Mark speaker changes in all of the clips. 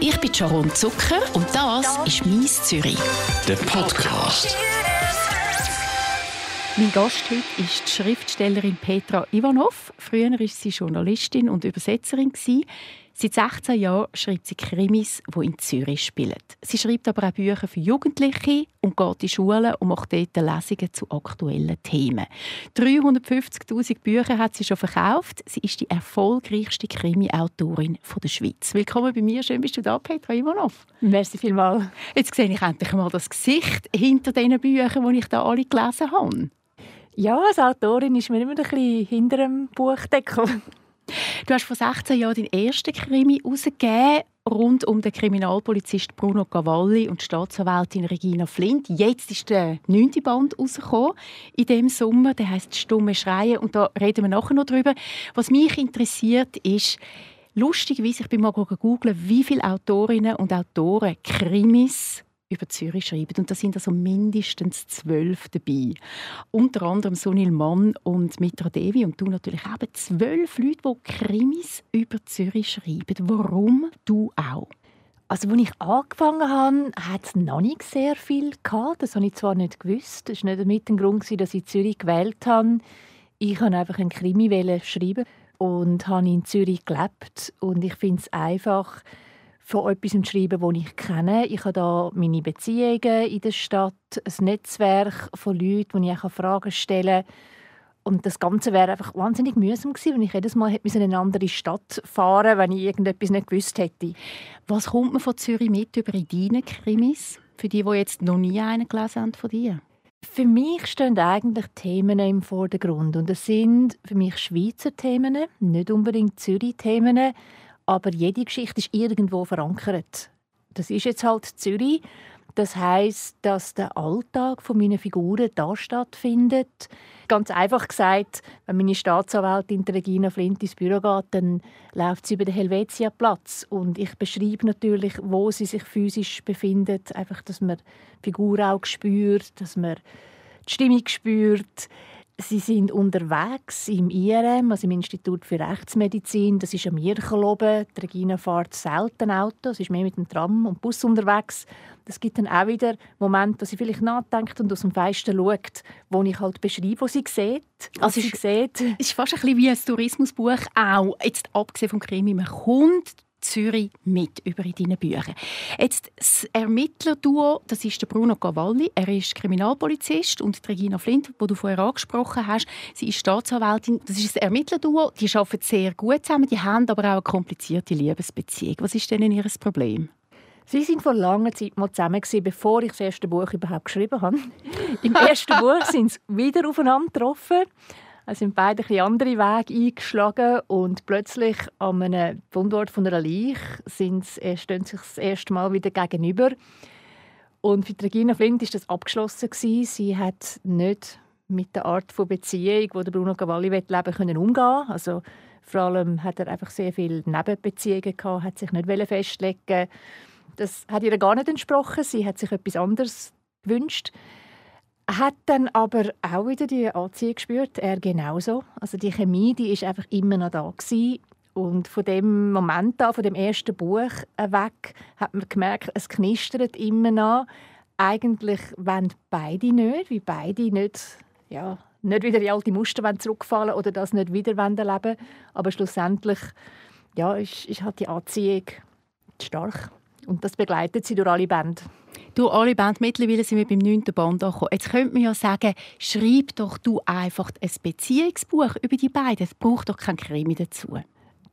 Speaker 1: Ich bin Sharon Zucker und das ist «Mies Zürich».
Speaker 2: Der Podcast.
Speaker 3: Mein Gast heute ist die Schriftstellerin Petra Ivanov. Früher war sie Journalistin und Übersetzerin. Seit 16 Jahren schreibt sie Krimis, die in Zürich spielen. Sie schreibt aber auch Bücher für Jugendliche und geht in Schulen und macht dort Lesungen zu aktuellen Themen. 350'000 Bücher hat sie schon verkauft. Sie ist die erfolgreichste Krimi-Autorin der Schweiz. Willkommen bei mir. Schön bist du da, Petra Ivanov.
Speaker 4: Merci vielmals.
Speaker 3: Jetzt sehe ich endlich mal das Gesicht hinter diesen Büchern, die ich da alle gelesen habe.
Speaker 4: Ja, als Autorin ist mir immer ein bisschen hinter dem Buchdeckel.
Speaker 3: Du hast vor 16 Jahren deinen ersten Krimi herausgegeben, rund um den Kriminalpolizist Bruno Cavalli und die Staatsanwältin Regina Flint. Jetzt ist der neunte Band rausgekommen in dem Sommer. Der heißt «Stumme Schreien» und da reden wir nachher noch drüber. Was mich interessiert ist, lustigerweise, ich bin mal googeln, wie viele Autorinnen und Autoren Krimis über Zürich schreiben. Und da sind also mindestens zwölf dabei. Unter anderem Sunil Mann und Mitra Devi und du natürlich auch. Zwölf Leute, die Krimis über Zürich schreiben. Warum du auch?
Speaker 4: Also, als ich angefangen habe, hat es noch nicht sehr viel gehabt. Das habe ich zwar nicht gewusst. Das war nicht damit ein Grund, dass ich Zürich gewählt habe. Ich habe einfach einen Krimi schreiben und habe in Zürich gelebt. Und ich finde es einfach, von etwas schreiben, das ich kenne. Ich habe da meine Beziehungen in der Stadt, ein Netzwerk von Leuten, wo ich auch Fragen stellen kann. Und das Ganze wäre einfach wahnsinnig mühsam gewesen, wenn ich jedes Mal hätte in eine andere Stadt fahren wenn ich irgendetwas nicht gewusst hätte.
Speaker 3: Was kommt man von Zürich mit über deine Krimis? Für die, die jetzt noch nie einen gelesen haben von dir?
Speaker 4: Für mich stehen eigentlich Themen im Vordergrund. Und das sind für mich Schweizer Themen, nicht unbedingt Zürich-Themen aber jede Geschichte ist irgendwo verankert. Das ist jetzt halt Zürich. Das heißt, dass der Alltag von meinen Figuren da stattfindet. Ganz einfach gesagt, wenn meine Staatsanwältin Regina Flint ins Büro geht, dann läuft sie über den Helvetia-Platz und ich beschreibe natürlich, wo sie sich physisch befindet, einfach, dass man die Figur auch spürt, dass man die Stimmung spürt. Sie sind unterwegs im IRM, also im Institut für Rechtsmedizin. Das ist am Mircheloben. Die Regina fährt selten Auto. Sie ist mehr mit dem Tram und Bus unterwegs. Es gibt dann auch wieder Momente, wo sie vielleicht nachdenkt und aus dem Fenster schaut, wo ich halt beschreibe, was sie sieht.
Speaker 3: Also sie sieht. Es ist fast ein bisschen wie ein Tourismusbuch auch. Jetzt abgesehen vom Krimi, man kommt Zürich mit über in deinen Büchern. Jetzt das Ermittlerduo, das ist der Bruno Cavalli. Er ist Kriminalpolizist und die Regina Flint, die du vorher angesprochen hast, sie ist Staatsanwältin. Das ist ein Ermittlerduo. Die arbeiten sehr gut zusammen. Die haben aber auch eine komplizierte Liebesbeziehung. Was ist denn ihr Problem?
Speaker 4: Sie sind vor langer Zeit mal zusammen gewesen, bevor ich das erste Buch überhaupt geschrieben habe. Im ersten Buch sind sie wieder aufeinander getroffen. Es sind beide ein andere Wege eingeschlagen und plötzlich an einem Fundort von einer Leiche sind sie, stehen sich das erste Mal wieder gegenüber. Und für Regina Flint ist das abgeschlossen Sie hat nicht mit der Art von Beziehung, die Bruno Cavalli leben können umgehen. Also vor allem hat er einfach sehr viele Nebenbeziehungen gehabt, hat sich nicht festlegen. Das hat ihr gar nicht entsprochen. Sie hat sich etwas anderes gewünscht hat dann aber auch wieder die Anziehung gespürt, er genauso. Also die Chemie, die ist einfach immer noch da gewesen. Und von dem Moment an, von dem ersten Buch weg, hat man gemerkt, es knistert immer noch. Eigentlich wollen beide nicht, wie beide nicht, ja, nicht wieder in alte Muster zurückfallen oder das nicht wieder erleben Aber schlussendlich ja, ist, ist halt die Anziehung stark. Und das begleitet sie durch alle Bände.
Speaker 3: Du, alle Band, mittlerweile sind wir beim 9. Band angekommen. Jetzt könnte man ja sagen, schreib doch du einfach ein Beziehungsbuch über die beiden. Es braucht doch kein Krimi dazu.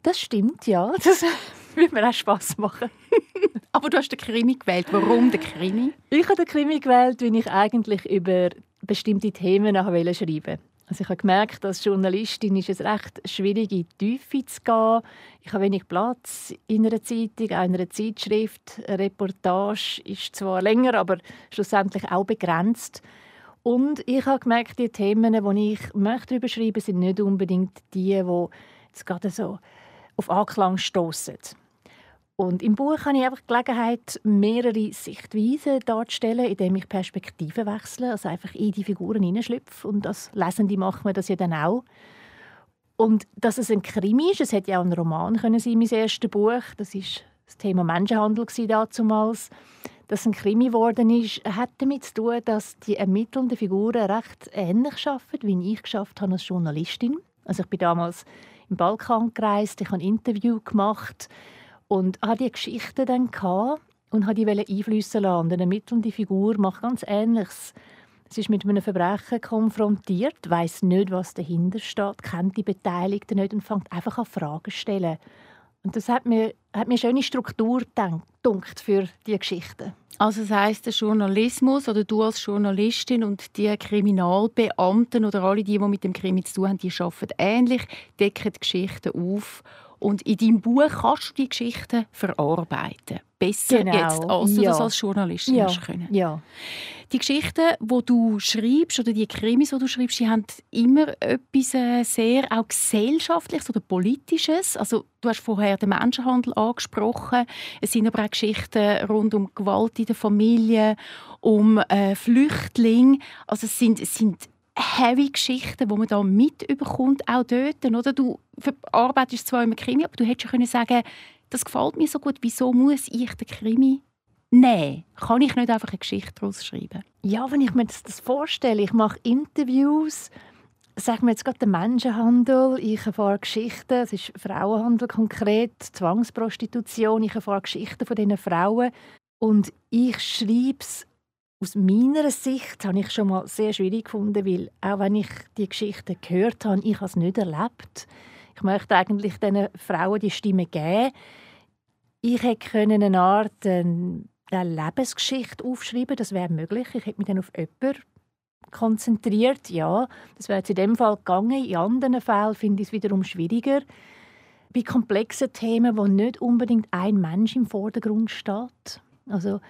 Speaker 4: Das stimmt, ja. Das würde mir auch Spass machen.
Speaker 3: Aber du hast den Krimi gewählt. Warum den Krimi?
Speaker 4: Ich habe den Krimi gewählt, weil ich eigentlich über bestimmte Themen schreiben wollte. Also ich habe gemerkt, als Journalistin ist es recht schwierig, in die Tiefe zu gehen. Ich habe wenig Platz in einer Zeitung, in einer Zeitschrift. Eine Reportage ist zwar länger, aber schlussendlich auch begrenzt. Und ich habe gemerkt, die Themen, die ich möchte überschreiben, sind nicht unbedingt die, die jetzt gerade so auf Anklang stoßen. Und im Buch habe ich einfach die Gelegenheit, mehrere Sichtweisen darzustellen, indem ich Perspektiven wechsle, also einfach in die Figuren hineinschlüpfe. Und als Lesende macht man das ja dann auch. Und dass es ein Krimi ist, es hätte ja auch ein Roman können sein, mein erstes Buch, das ist das Thema Menschenhandel damals. Dass ein Krimi geworden ist, hat damit zu tun, dass die ermittelnden Figuren recht ähnlich arbeiten, wie ich geschafft habe als Journalistin. Also ich bin damals im Balkan gereist, ich habe ein Interview gemacht und hatte die Geschichten dann gehabt und habe die einflüssen lassen. Eine ermittelnde Figur macht ganz Ähnliches. Sie ist mit einem Verbrechen konfrontiert, weiß nicht, was dahinter steht, kennt die Beteiligten nicht und fängt einfach an Fragen zu stellen. Und das hat mir, hat mir eine schöne Struktur gedacht für diese Geschichten.
Speaker 3: Also das heisst, der Journalismus oder du als Journalistin und die Kriminalbeamten oder alle, die, die mit dem Krimi zu tun haben, die arbeiten ähnlich, decken die Geschichten auf und in deinem Buch kannst du die Geschichten verarbeiten. Besser genau. jetzt, als du ja. das als Journalistin
Speaker 4: ja.
Speaker 3: können.
Speaker 4: Ja.
Speaker 3: Die Geschichten, die du schreibst, oder die Krimis, die du schreibst, die haben immer etwas äh, sehr auch gesellschaftliches oder politisches. Also du hast vorher den Menschenhandel angesprochen. Es sind aber auch Geschichten rund um Gewalt in der Familie, um äh, Flüchtlinge. Also es sind, es sind heavy Geschichten, die man da mitbekommt, auch dort. Oder? Du verarbeitest zwar immer Krimi, aber du hättest können sagen das gefällt mir so gut, wieso muss ich den Krimi nehmen? Kann ich nicht einfach eine Geschichte daraus schreiben?
Speaker 4: Ja, wenn ich mir das, das vorstelle, ich mache Interviews, sagen wir jetzt gerade den Menschenhandel, ich erfahre Geschichten, es ist Frauenhandel konkret, Zwangsprostitution, ich erfahre Geschichten von diesen Frauen und ich schreibe es aus meiner Sicht habe ich schon mal sehr schwierig gefunden, weil auch wenn ich die Geschichte gehört habe, ich habe es nicht erlebt. Ich möchte eigentlich diesen Frauen die Stimme geben. Ich hätte eine Art eine Lebensgeschichte aufschreiben das wäre möglich. Ich hätte mich dann auf jemanden konzentriert, ja. Das wäre in dem Fall gegangen. In anderen Fällen finde ich es wiederum schwieriger. Bei komplexen Themen, wo nicht unbedingt ein Mensch im Vordergrund steht. Also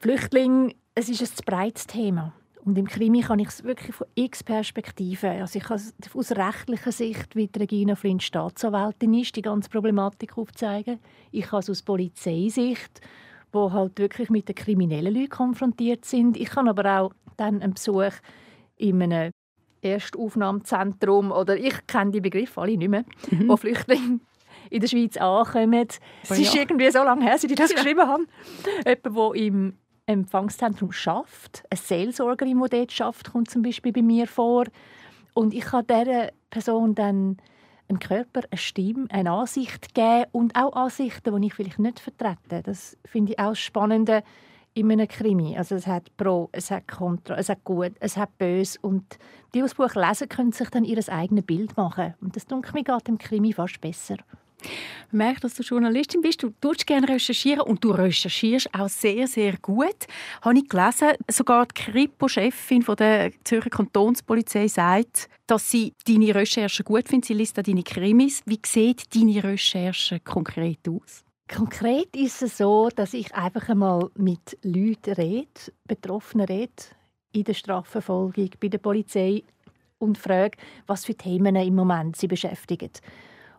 Speaker 4: Flüchtlinge, es ist ein zu breites Thema. Und im Krimi kann ich es wirklich von x Perspektiven, also ich kann es aus rechtlicher Sicht, wie Regina Flint Staatsanwältin ist, die ganze Problematik aufzeigen. Ich kann es aus Polizeisicht, wo halt wirklich mit den kriminellen Leuten konfrontiert sind. Ich kann aber auch dann einen Besuch in einem Erstaufnahmezentrum oder ich kenne die Begriffe alle nicht mehr, mhm. wo Flüchtlinge in der Schweiz ankommen. Es ist ja. irgendwie so lange her, seit ich das ja. geschrieben habe. Jemand, der im Empfangszentrum schafft. Eine Seelsorgerin, die dort schafft, kommt zum Beispiel bei mir vor. Und ich kann dieser Person dann einen Körper, eine Stimme, eine Ansicht geben und auch Ansichten, die ich vielleicht nicht vertrete. Das finde ich auch spannend in einem Krimi. Also es hat Pro, es hat Contra, es hat Gut, es hat Böse und die, die das Buch lesen, können sich dann ihr eigenes Bild machen. Und das denke mir geht im Krimi fast besser.
Speaker 3: Man merkt, dass du Journalistin bist. Du tust gerne recherchieren und du recherchierst auch sehr, sehr gut. Habe ich gelesen, sogar die Kripo-Chefin der Zürcher Kantonspolizei sagt, dass sie deine Recherchen gut findet. Sie liest auch deine Krimis. Wie sieht deine Recherche konkret aus?
Speaker 4: Konkret ist es so, dass ich einfach einmal mit Leuten rede, Betroffenen rede, in der Strafverfolgung, bei der Polizei und frage, was für Themen im Moment sie beschäftigen.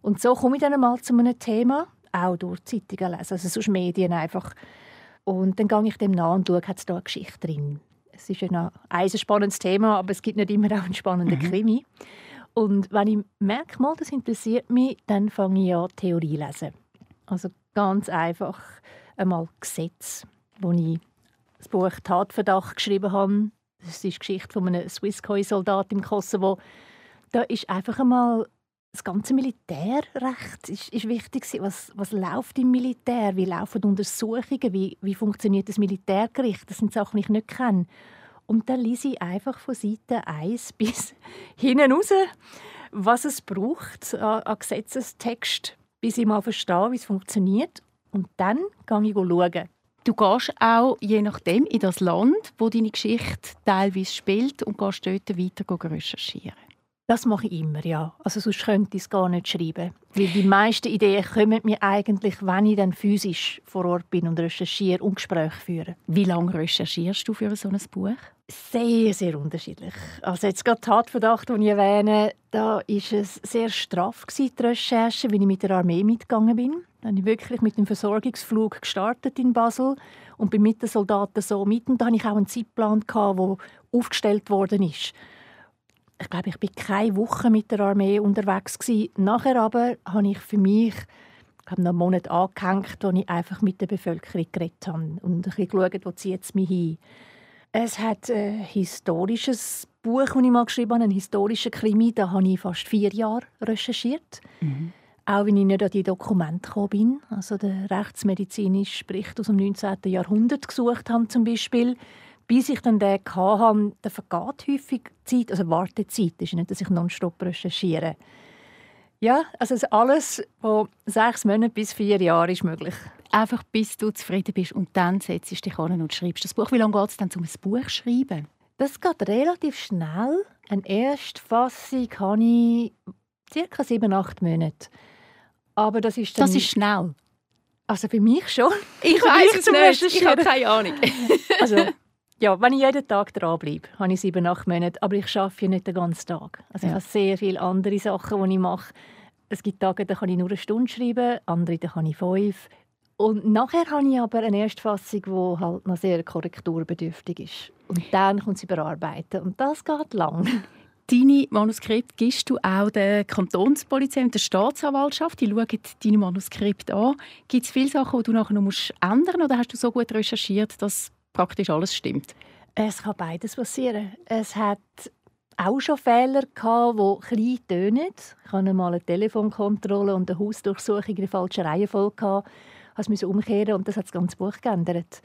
Speaker 4: Und so komme ich dann mal zu einem Thema, auch durch Zeitungen lesen, also sonst Medien einfach. Und dann gehe ich dem nach und schaue, hat es da eine Geschichte drin. Es ist ja ein spannendes Thema, aber es gibt nicht immer auch einen spannenden mhm. Krimi. Und wenn ich merke, mal, das interessiert mich, dann fange ich an, Theorie zu lesen. Also ganz einfach einmal Gesetz, wo ich das Buch Tatverdacht geschrieben habe. Das ist die Geschichte von einem Swisscoi-Soldat im Kosovo. Da ist einfach einmal das ganze Militärrecht ist, ist wichtig. Was, was läuft im Militär? Wie laufen Untersuchungen? Wie, wie funktioniert das Militärgericht? Das sind Sachen, die ich nicht kenne. Und dann lese ich einfach von Seite 1 bis hinten raus, was es braucht an, an Gesetzestext, bis ich mal verstehe, wie es funktioniert. Und dann gehe ich schauen.
Speaker 3: Du gehst auch je nachdem in das Land, wo deine Geschichte teilweise spielt und gehst dort weiter recherchieren.
Speaker 4: Das mache ich immer, ja. Also sonst könnte ich es gar nicht schreiben. Weil die meisten Ideen kommen mir eigentlich, wenn ich dann physisch vor Ort bin und recherchiere und Gespräche führe.
Speaker 3: Wie lange recherchierst du für so ein Buch?
Speaker 4: Sehr, sehr unterschiedlich. Also jetzt gerade Tatverdacht, den ich erwähne, da war es sehr straff die Recherche, wenn ich mit der Armee mitgegangen bin. Dann habe ich wirklich mit dem Versorgungsflug gestartet in Basel und bin mit den Soldaten so mit. Und da hatte ich auch einen Zeitplan, der aufgestellt worden ist ich glaube, ich bin keine Woche mit der Armee unterwegs gewesen. Nachher aber habe ich für mich habe noch einen Monat angehängt, wo ich einfach mit der Bevölkerung geredet habe und ein bisschen geschaut, wo zieht es mich hin. Es hat ein historisches Buch, das ich mal geschrieben habe, ein historischer Krimi, da habe ich fast vier Jahre recherchiert. Mhm. Auch wenn ich nicht an die Dokumente gekommen bin. Also der rechtsmedizinisch Bericht aus dem 19. Jahrhundert gesucht habe zum Beispiel. Bis ich dann den hatte, da vergeht häufig Zeit, also Wartezeit. Ist nicht, dass ich nonstop recherchiere. Ja, also alles von sechs Monaten bis vier Jahre ist möglich.
Speaker 3: Einfach bis du zufrieden bist und dann setzt du dich an und schreibst das Buch. Wie lange geht es dann, um ein Buch zu schreiben?
Speaker 4: Das geht relativ schnell. Eine Erstfassung habe ich circa sieben, acht Monate. Aber das ist
Speaker 3: dann... Das ist schnell.
Speaker 4: Also für mich schon.
Speaker 3: Ich weiß es nicht. Ich habe keine Ahnung.
Speaker 4: also ja, wenn ich jeden Tag dranbleibe, habe ich sieben, acht Monate. Aber ich arbeite nicht den ganzen Tag. Also ja. ich habe sehr viele andere Sachen, die ich mache. Es gibt Tage, da kann ich nur eine Stunde schreiben, andere, da kann ich fünf. Und nachher habe ich aber eine Erstfassung, die halt noch sehr korrekturbedürftig ist. Und dann kommt sie überarbeiten. Und das geht lang.
Speaker 3: Deine Manuskripte gibst du auch der Kantonspolizei und der Staatsanwaltschaft. Die schauen deine Manuskripte an. Gibt es viele Sachen, die du nachher noch ändern musst? Oder hast du so gut recherchiert, dass praktisch alles stimmt?
Speaker 4: Es kann beides passieren. Es hat auch schon Fehler gehabt, die klein tönen. Ich hatte mal eine Telefonkontrolle und eine Hausdurchsuchung in der falschen Reihenfolge. Ich musste umkehren und das hat das ganze Buch geändert.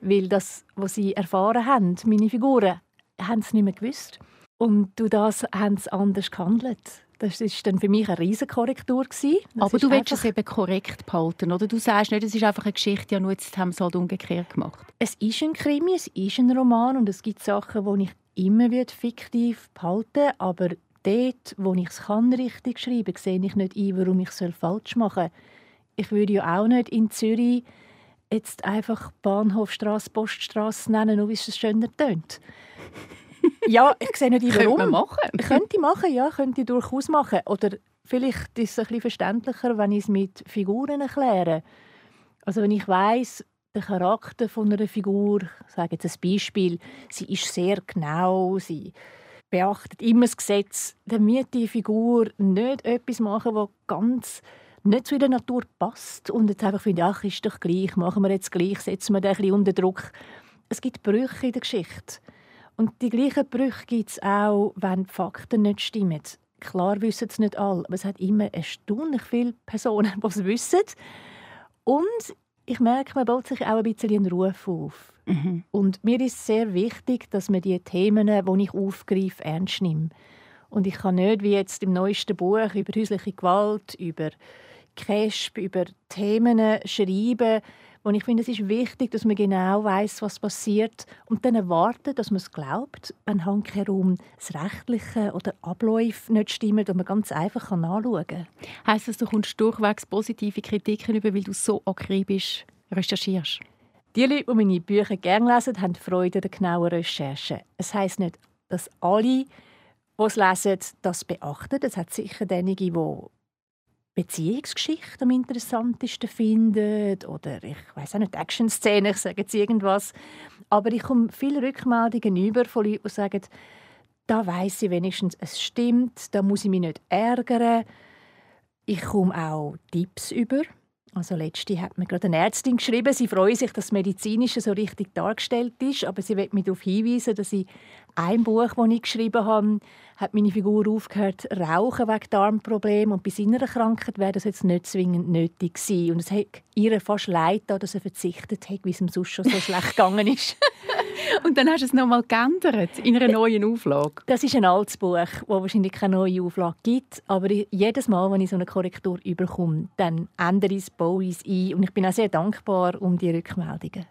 Speaker 4: Weil das, was sie erfahren haben, meine Figuren, haben sie nicht mehr gewusst. Und durch das haben sie anders gehandelt. Das war dann für mich eine Riesenkorrektur.
Speaker 3: Aber du willst es eben korrekt behalten, oder? Du sagst nicht, es ist einfach eine Geschichte, ja, nur jetzt haben es halt umgekehrt gemacht.
Speaker 4: Es ist ein Krimi, es ist ein Roman und es gibt Sachen, die ich immer fiktiv behalten aber dort, wo ich es kann, richtig schreiben kann, sehe ich nicht ein, warum ich es falsch machen soll. Ich würde ja auch nicht in Zürich jetzt einfach Bahnhofstrasse, Poststrasse nennen, nur wie es schöner tönt ja, ich sehe nicht, warum.
Speaker 3: Könnte man machen?
Speaker 4: Könnte machen, ja, könnte ich durchaus machen. Oder vielleicht ist es ein bisschen verständlicher, wenn ich es mit Figuren erkläre. Also wenn ich weiß, der Charakter von einer Figur, ich sage jetzt ein Beispiel, sie ist sehr genau, sie beachtet immer das Gesetz, dann wird die Figur nicht etwas machen, was ganz nicht zu ihrer Natur passt und jetzt einfach finde, ach, ist doch gleich, machen wir jetzt gleich, setzen wir den ein bisschen unter Druck. Es gibt Brüche in der Geschichte. Und die gleichen Brüche gibt es auch, wenn die Fakten nicht stimmen. Klar wissen es nicht alle, aber es hat immer erstaunlich viele Personen, die es wissen. Und ich merke, man baut sich auch ein bisschen einen Ruf auf. Mhm. Und mir ist sehr wichtig, dass man die Themen, die ich aufgreife, ernst nimmt. Und ich kann nicht, wie jetzt im neuesten Buch, über häusliche Gewalt, über CASP, über Themen schreiben, und ich finde, es ist wichtig, dass man genau weiß, was passiert und dann erwarten, dass man es glaubt, wenn herum das Rechtliche oder Abläufe nicht stimmen und man ganz einfach nachschauen kann.
Speaker 3: Heißt das, du kommst durchwegs positive Kritiken über, weil du so akribisch recherchierst?
Speaker 4: Die Leute, die meine Bücher gerne lesen, haben Freude an der genauen Recherche. Es heisst nicht, dass alle, die es lesen, das beachten. Es hat sicher diejenigen, die Beziehungsgeschichte am interessantesten findet oder ich weiß auch nicht Action-Szene, ich sage jetzt irgendwas. Aber ich komme viele Rückmeldungen über von Leuten, die sagen, da weiß ich wenigstens, es stimmt, da muss ich mich nicht ärgern. Ich komme auch Tipps über. Also letzte hat mir gerade eine Ärztin geschrieben, sie freut sich, dass das Medizinische so richtig dargestellt ist, aber sie wird mich darauf hinweisen, dass ich ein Buch, das ich geschrieben habe, hat meine Figur aufgehört rauchen wegen Darmproblemen und bei seiner Krankheit wäre das jetzt nicht zwingend nötig gewesen. Und es hat ihr fast leid dass er verzichtet hat, wie es ihm sonst schon so schlecht gegangen ist.
Speaker 3: und dann hast du es nochmal geändert in einer neuen Auflage?
Speaker 4: Das ist ein altes Buch, wo wahrscheinlich keine neue Auflage gibt, aber jedes Mal, wenn ich so eine Korrektur überkomme, dann ändere ich es, baue ich es ein und ich bin auch sehr dankbar um die Rückmeldungen.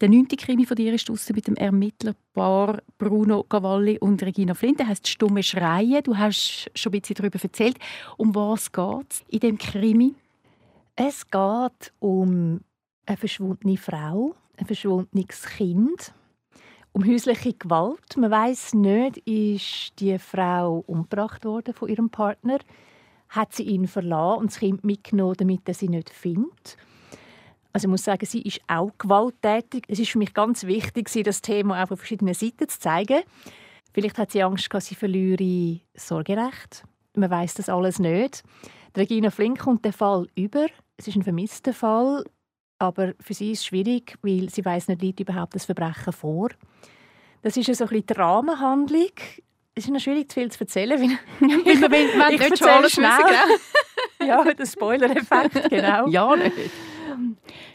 Speaker 3: Der neunte Krimi von dir ist mit dem Ermittlerpaar Bruno Cavalli und Regina Flint. Der heißt «Stumme Schreien». Du hast schon ein bisschen darüber erzählt. Um was geht es in dem Krimi?
Speaker 4: Es geht um eine verschwundene Frau, ein verschwundenes Kind, um häusliche Gewalt. Man weiß nicht, ist die Frau umgebracht worden von ihrem Partner, hat sie ihn verlassen und das Kind mitgenommen, damit er sie nicht findet. Also ich muss sagen, sie ist auch gewalttätig. Es ist für mich ganz wichtig, das Thema auch von verschiedenen Seiten zu zeigen. Vielleicht hat sie Angst, dass sie verliere Sorgerecht. Man weiß das alles nicht. Regina Flink kommt den Fall über. Es ist ein vermisster Fall, aber für sie ist es schwierig, weil sie weiß nicht, liegt überhaupt das Verbrechen vor. Das ist so ein bisschen die Rahmenhandlung. Es ist noch schwierig, zu viel zu erzählen. Weil,
Speaker 3: man
Speaker 4: ich
Speaker 3: nicht schon
Speaker 4: erzähle
Speaker 3: alles
Speaker 4: schnell.
Speaker 3: wissen,
Speaker 4: ja, der Spoiler-Effekt, genau.
Speaker 3: Ja, nicht.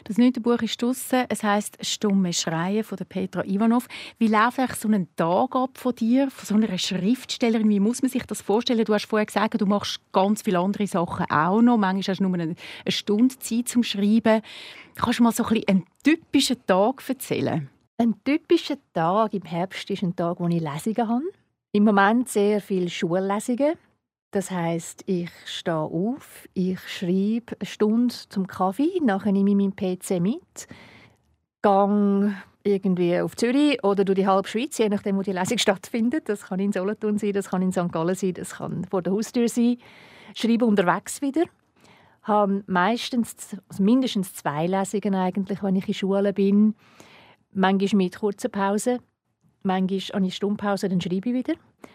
Speaker 3: Das neunte Buch ist draussen. Es heisst «Stumme Schreien» von der Petra Ivanov. Wie läuft eigentlich so ein Tag ab von dir, von so einer Schriftstellerin? Wie muss man sich das vorstellen? Du hast vorher gesagt, du machst ganz viele andere Sachen auch noch. Manchmal hast du nur eine, eine Stunde Zeit zum Schreiben. Kannst du mal so ein bisschen einen typischen Tag erzählen?
Speaker 4: Ein typischer Tag im Herbst ist ein Tag, wo ich Lesungen habe. Im Moment sehr viele Schullesungen. Das heißt, ich stehe auf, ich schreibe eine Stunde zum Kaffee, nachher nehme ich meinen PC mit, gehe irgendwie auf Zürich oder durch die halbe Schweiz, je nachdem, wo die Lesung stattfindet. Das kann in Solothurn sein, das kann in St. Gallen sein, das kann vor der Haustür sein. Schreibe unterwegs wieder. Habe meistens, also mindestens zwei Lesungen eigentlich, wenn ich in Schule bin. Manchmal mit kurzer Pause. Manchmal habe ich Stundenpause, dann schreibe ich wieder.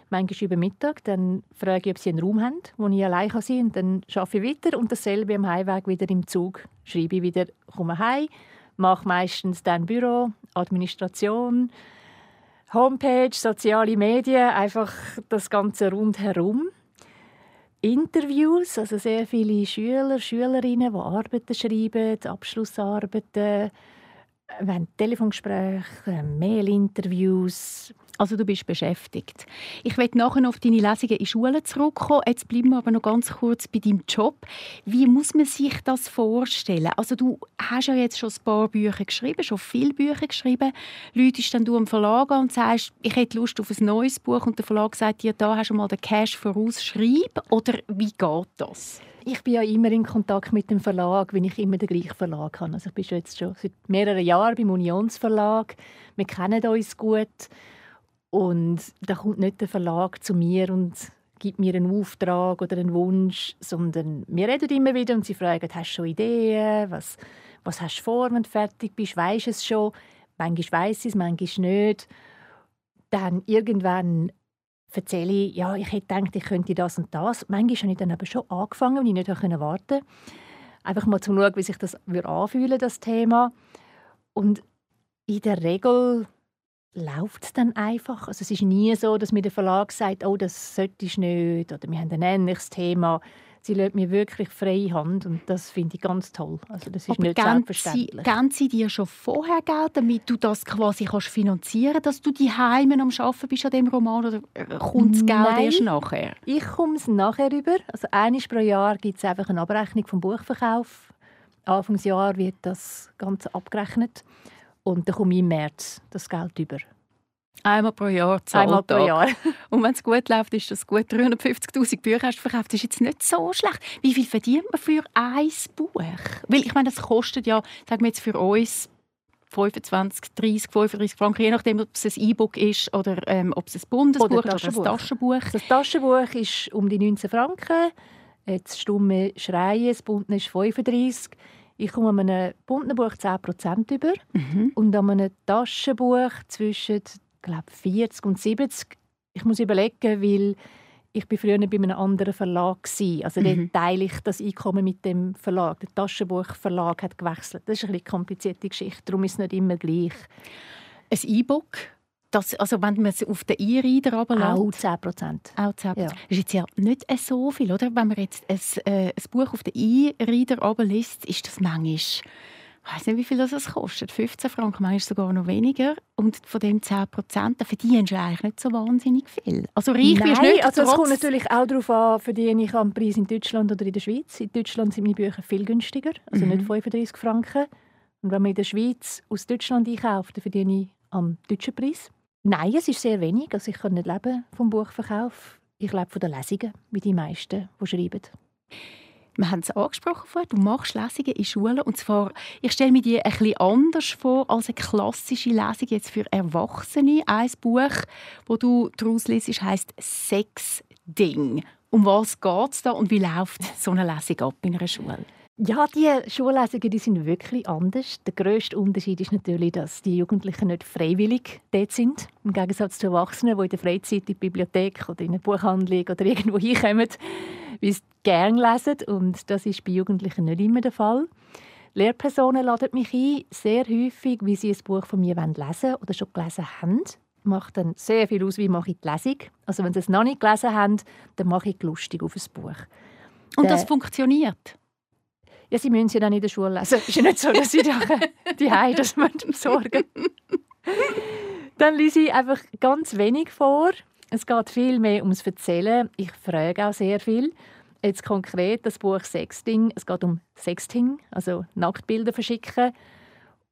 Speaker 4: Manchmal über Mittag, dann frage ich, ob sie einen Raum haben, wo ich allein sein kann. Dann arbeite ich weiter und dasselbe am Heimweg wieder im Zug. Schreibe ich wieder, komme heim, mache meistens dann Büro, Administration, Homepage, soziale Medien, einfach das Ganze rundherum. Interviews, also sehr viele Schüler, Schülerinnen, die Arbeiten schreiben, Abschlussarbeiten, wir haben Telefongespräche, Mailinterviews.
Speaker 3: Also du bist beschäftigt. Ich werde nachher noch auf deine Lesungen in Schulen zurückkommen. Jetzt bleiben wir aber noch ganz kurz bei deinem Job. Wie muss man sich das vorstellen? Also du hast ja jetzt schon ein paar Bücher geschrieben, schon viele Bücher geschrieben. Läutest dann du am Verlag an und sagst, ich hätte Lust auf ein neues Buch und der Verlag sagt dir, da hast du mal den Cash voraus, schreib. Oder wie geht das?
Speaker 4: Ich bin ja immer in Kontakt mit dem Verlag, wenn ich immer den gleichen Verlag habe. Also ich bin jetzt schon seit mehreren Jahren beim Unionsverlag. Wir kennen uns gut. Und da kommt nicht der Verlag zu mir und gibt mir einen Auftrag oder einen Wunsch, sondern wir reden immer wieder und sie fragen, hast du schon Ideen? Was, was hast du vor, wenn du fertig bist? Weisst es schon? Manchmal weiss ich es, manchmal nicht. Dann irgendwann erzähle ich, ja, ich hätte gedacht, ich könnte das und das. Manchmal habe ich dann aber schon angefangen, weil ich nicht warten konnte. Einfach mal zu schauen, wie sich das anfühlen das Thema. Und in der Regel läuft es dann einfach. Also es ist nie so, dass mir der Verlag sagt, oh, das solltest du nicht oder wir haben ein ähnliches Thema sie lässt mir wirklich freie Hand und das finde ich ganz toll. Also das ist
Speaker 3: Aber
Speaker 4: nicht selbstverständlich.
Speaker 3: Geben sie dir schon vorher Geld, damit du das quasi kannst finanzieren dass du die Heimen am Arbeiten bist an dem Roman oder äh, kommt das Geld
Speaker 4: Nein.
Speaker 3: erst nachher?
Speaker 4: Ich komme es nachher über. Also einmal pro Jahr gibt es einfach eine Abrechnung vom Buchverkauf. Anfangsjahr wird das Ganze abgerechnet und dann komme ich im März das Geld über.
Speaker 3: Einmal pro Jahr zahlt
Speaker 4: Einmal pro Jahr.
Speaker 3: Und wenn es gut läuft, ist das gut. 350'000 Bücher hast du verkauft. Das ist jetzt nicht so schlecht. Wie viel verdient man für ein Buch? Weil ich meine, das kostet ja, sagen wir jetzt für uns, 25, 30, 35 Franken, je nachdem, ob es ein E-Book ist oder ähm, ob es ein Bundesbuch
Speaker 4: Oder
Speaker 3: oder,
Speaker 4: Taschenbuch.
Speaker 3: ein Taschenbuch.
Speaker 4: Das Taschenbuch ist um die 19 Franken. Jetzt stumme Schreien, das Bunten ist 35. Ich komme an einem bunten Buch 10% über
Speaker 3: Mhm.
Speaker 4: und an einem Taschenbuch zwischen glaub, 40 und 70. Ich muss überlegen, weil ich bin früher bei einem anderen Verlag war. Also
Speaker 3: Mhm.
Speaker 4: teile ich das Einkommen mit dem Verlag. Der Taschenbuchverlag hat gewechselt. Das ist eine komplizierte Geschichte. Darum ist es nicht immer gleich.
Speaker 3: Ein E-Book, das, also wenn man es auf den E-Reader
Speaker 4: Auch
Speaker 3: runterlässt,
Speaker 4: 10%.
Speaker 3: Auch 10
Speaker 4: Ja.
Speaker 3: Das ist jetzt ja nicht so viel, oder? Wenn man jetzt ein, äh, ein Buch auf den E-Reader runterliest, ist das manchmal, ich weiß nicht, wie viel das kostet, 15 Franken, manchmal sogar noch weniger. Und von dem 10 Prozent, da verdienst du eigentlich nicht so wahnsinnig viel. Also reich wirst du
Speaker 4: Nein,
Speaker 3: nicht,
Speaker 4: also es kommt natürlich auch darauf an, verdiene ich am Preis in Deutschland oder in der Schweiz. In Deutschland sind meine Bücher viel günstiger, also
Speaker 3: Mhm.
Speaker 4: nicht 35 Franken. Und wenn man in der Schweiz aus Deutschland einkauft, dann verdiene ich am deutschen Preis. Nein, es ist sehr wenig. Also ich kann nicht leben vom Buchverkauf. Ich lebe von den Lesungen, wie die meisten, die schreiben.
Speaker 3: Wir haben es angesprochen vorher, du machst Lesungen in Schulen und zwar, ich stelle mir die ein bisschen anders vor als eine klassische Lesung jetzt für Erwachsene. Ein Buch, wo du daraus liest, heisst «Sex-Ding». Um was geht es da und wie läuft so eine Lesung ab in einer Schule?
Speaker 4: Ja, die Schullesungen die sind wirklich anders. Der grösste Unterschied ist natürlich, dass die Jugendlichen nicht freiwillig dort sind. Im Gegensatz zu Erwachsenen, die in der Freizeit in die Bibliothek oder in eine Buchhandlung oder irgendwo hinkommen. wie sie gerne lesen. Und das ist bei Jugendlichen nicht immer der Fall. Lehrpersonen laden mich ein, sehr häufig, wie sie ein Buch von mir lesen wollen oder schon gelesen haben. Macht dann sehr viel aus, wie mache ich die Lesung. Also wenn sie es noch nicht gelesen haben, dann mache ich lustig auf ein Buch.
Speaker 3: Und das funktioniert?
Speaker 4: Ja, sie müssen sie dann in der Schule lesen. Es ist ja nicht so, dass sie die Hause das besorgen Dann lese ich einfach ganz wenig vor. Es geht viel mehr ums Erzählen. Ich frage auch sehr viel. Jetzt konkret das Buch Sexting. Es geht um Sexting, also Nacktbilder verschicken.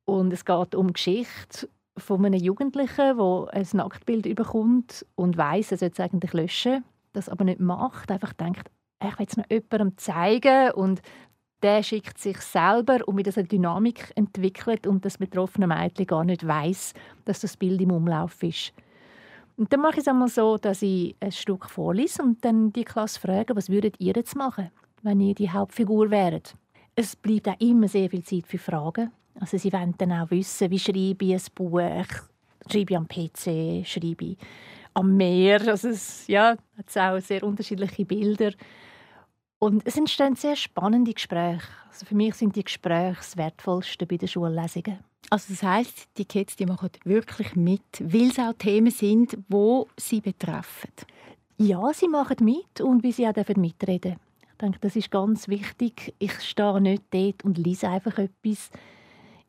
Speaker 4: Und es geht um die Geschichte von einem Jugendlichen, der ein Nacktbild überkommt und weiß, er soll es eigentlich löschen, das aber nicht macht, einfach denkt, ich will es noch jemandem zeigen und der schickt sich selber und das eine Dynamik entwickelt und das betroffene Mädchen gar nicht weiß, dass das Bild im Umlauf ist. Und dann mache ich es einmal so, dass ich ein Stück vorlese und dann die Klasse frage, was würdet ihr jetzt machen, wenn ihr die Hauptfigur wäret? Es bleibt auch immer sehr viel Zeit für Fragen. Also sie wollen dann auch wissen, wie schreibe ich ein Buch, schreibe ich am PC, schreibe ich am Meer. Also es ja, hat auch sehr unterschiedliche Bilder. Und es entstehen sehr spannende Gespräche. Also für mich sind die Gespräche das Wertvollste bei den Schullesungen.
Speaker 3: Also das heißt, die Kids die machen wirklich mit, weil es auch Themen sind, wo sie betreffen.
Speaker 4: Ja, sie machen mit und wie sie auch mitreden dürfen. Ich denke, das ist ganz wichtig. Ich stehe nicht dort und lese einfach etwas.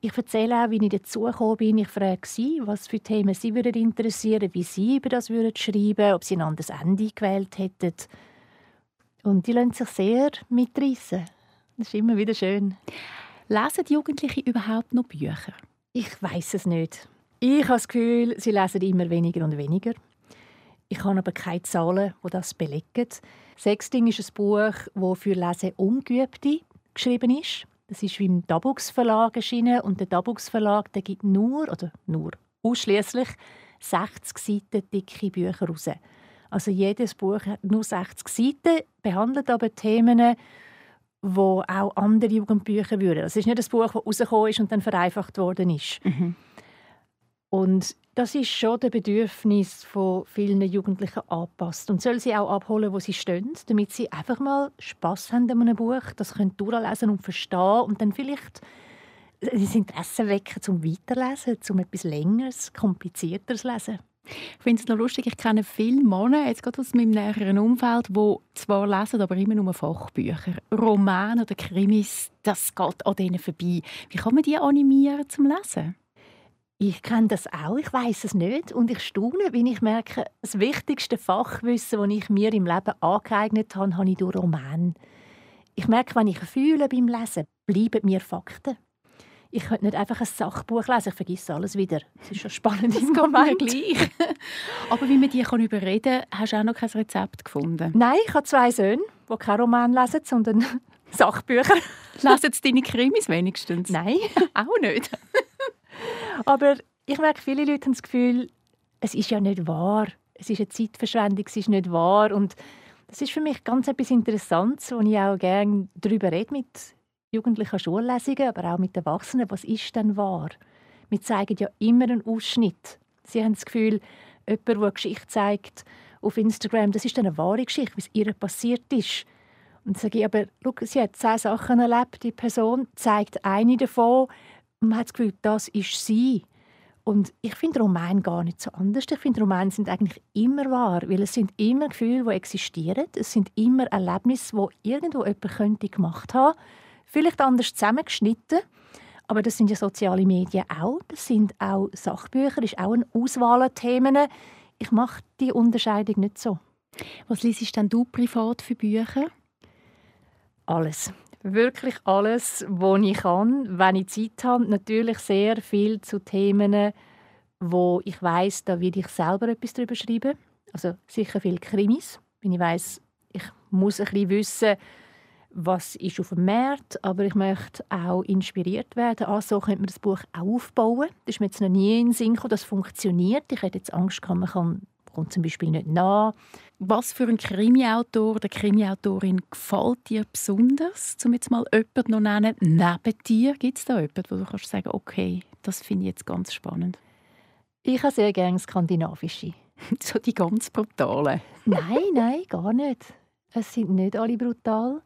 Speaker 4: Ich erzähle auch, wie ich dazugekommen bin. Ich frage sie, was für Themen sie würden interessieren, wie sie über das würden schreiben, ob sie ein anderes Ende gewählt hätten. Und die lassen sich sehr mitreißen. Das ist immer wieder schön.
Speaker 3: Lesen die Jugendlichen überhaupt noch Bücher?
Speaker 4: Ich weiß es nicht. Ich habe das Gefühl, sie lesen immer weniger und weniger. Ich habe aber keine Zahlen, die das belegen. Sexting ist ein Buch, das für Lesen Ungeübte geschrieben ist. Das ist wie im Dabux Verlag erschienen und der Dabux Verlag der gibt nur oder nur ausschließlich 60 Seiten dicke Bücher raus. Also jedes Buch hat nur 60 Seiten, behandelt aber Themen, wo auch andere Jugendbücher würden. Es ist nicht ein Buch, das rausgekommen ist und dann vereinfacht worden ist. Mhm. Und das ist schon der Bedürfnis von vielen Jugendlichen angepasst und soll sie auch abholen, wo sie stehen, damit sie einfach mal Spaß haben an einem Buch, das können durchlesen und verstehen und dann vielleicht das Interesse wecken zum Weiterlesen, zum etwas Längeres, Komplizierteres lesen.
Speaker 3: Ich finde es noch lustig, ich kenne viele Männer, jetzt gerade aus meinem näheren Umfeld, die zwar lesen, aber immer nur Fachbücher. Romane oder Krimis, das geht an denen vorbei. Wie kann man die animieren zum Lesen?
Speaker 4: Ich kenne das auch, ich weiß es nicht. Und ich staune, wenn ich merke, das wichtigste Fachwissen, das ich mir im Leben angeeignet habe, habe ich durch Romane. Ich merke, wenn ich fühle beim Lesen, bleiben mir Fakten ich könnte nicht einfach ein Sachbuch lesen, ich vergesse alles wieder. Das ist schon spannend. Das
Speaker 3: geht mir gleich. Aber wie man die kann überreden kann, hast du auch noch kein Rezept gefunden?
Speaker 4: Nein, ich habe zwei Söhne, die keinen Roman lesen, sondern Sachbücher.
Speaker 3: Lesen sie deine Krimis wenigstens?
Speaker 4: Nein.
Speaker 3: auch nicht.
Speaker 4: Aber ich merke, viele Leute haben das Gefühl, es ist ja nicht wahr. Es ist eine Zeitverschwendung, es ist nicht wahr. Und das ist für mich ganz etwas Interessantes, wo ich auch gerne darüber rede mit jugendlichen Schullesungen, aber auch mit Erwachsenen, was ist denn wahr? Wir zeigen ja immer einen Ausschnitt. Sie haben das Gefühl, jemand, der eine Geschichte zeigt auf Instagram, das ist eine wahre Geschichte, es ihr passiert ist. Und sage ich, aber schau, sie hat zehn Sachen erlebt, die Person zeigt eine davon und man hat das Gefühl, das ist sie. Und ich finde Romane gar nicht so anders. Ich finde, Romane sind eigentlich immer wahr, weil es sind immer Gefühle, die existieren. Es sind immer Erlebnisse, die irgendwo jemand könnte gemacht haben Vielleicht anders zusammengeschnitten, aber das sind ja soziale Medien auch. Das sind auch Sachbücher, das ist auch eine Auswahl an Themen. Ich mache die Unterscheidung nicht so.
Speaker 3: Was liest denn du privat für Bücher?
Speaker 4: Alles. Wirklich alles, was ich kann, wenn ich Zeit habe. Natürlich sehr viel zu Themen, wo ich weiß, da will ich selber etwas darüber schreiben. Also sicher viel Krimis, wenn ich weiß, ich muss ein bisschen wissen, was ist auf dem Markt, aber ich möchte auch inspiriert werden. So könnte man das Buch auch aufbauen. Das ist mir jetzt noch nie in den Sinn gekommen, das funktioniert. Ich hätte jetzt Angst gehabt, man kann, kommt zum Beispiel nicht nach.
Speaker 3: Was für ein Krimiautor oder Krimiautorin gefällt dir besonders? Um jetzt mal jemanden noch nennen, neben dir, gibt es da jemanden, wo du kannst sagen okay, das finde ich jetzt ganz spannend?
Speaker 4: Ich habe sehr gerne skandinavische.
Speaker 3: so die ganz brutalen?
Speaker 4: nein, nein, gar nicht. Es sind nicht alle brutal.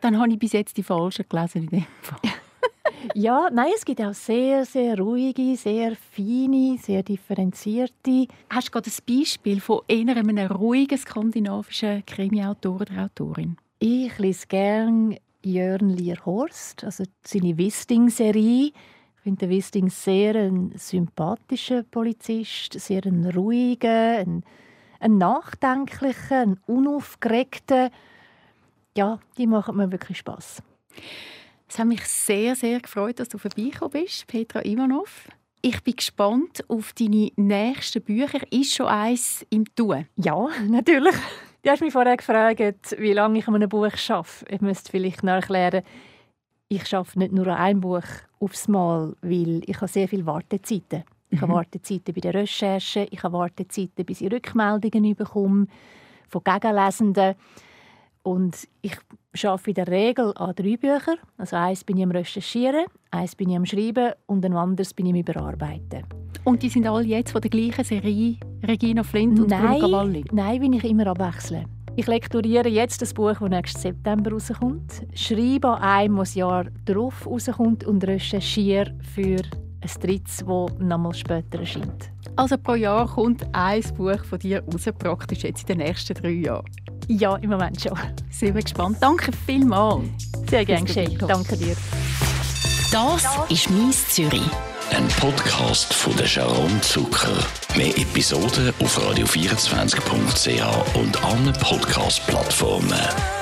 Speaker 3: Dann habe ich bis jetzt die falschen gelesen in dem Fall.
Speaker 4: ja, nein, es gibt auch sehr, sehr ruhige, sehr feine, sehr differenzierte.
Speaker 3: Hast du gerade ein Beispiel von eher einem ruhigen skandinavischen Krimiautor oder Autorin?
Speaker 4: Ich lese gerne Jörn Lier-Horst, also seine Wisting-Serie. Ich finde Wisting sehr ein sympathischer Polizist, sehr ein ruhiger, ein, ein nachdenklicher, ein unaufgeregter. Ja, die machen mir wirklich Spaß.
Speaker 3: Es hat mich sehr, sehr gefreut, dass du vorbeigekommen bist, Petra Ivanov. Ich bin gespannt auf deine nächsten Bücher. Ist schon eins im Tun?
Speaker 4: Ja, natürlich. Du hast mich vorher gefragt, wie lange ich an einem Buch arbeite. Ich müsste vielleicht noch erklären, ich arbeite nicht nur an einem Buch aufs Mal, weil ich habe sehr viele Wartezeiten. Ich habe mhm. Wartezeiten bei der Recherche, ich habe Wartezeiten, bis ich Rückmeldungen bekomme von Gegenlesenden. Und ich arbeite in der Regel an drei Büchern. Also eins bin ich am Recherchieren, eins bin ich am Schreiben und ein anderes bin ich am Überarbeiten.
Speaker 3: Und die sind alle jetzt von der gleichen Serie, Regina Flint und
Speaker 4: nein,
Speaker 3: Bruno Cavalli?
Speaker 4: Nein, bin ich immer abwechseln. Ich lektoriere jetzt das Buch, das nächsten September rauskommt, schreibe an einem, das Jahr darauf rauskommt und recherchiere für ein drittes, das nochmal später erscheint.
Speaker 3: Also pro Jahr kommt ein Buch von dir raus, praktisch jetzt in den nächsten drei Jahren?
Speaker 4: Ja, im Moment schon.
Speaker 3: Sind wir gespannt. Danke vielmals.
Speaker 4: Sehr gerne geschehen. Danke dir.
Speaker 1: Das ist «Mies Zürich».
Speaker 2: Ein Podcast von der Sharon Zucker. Mehr Episoden auf radio24.ch und allen Podcast-Plattformen.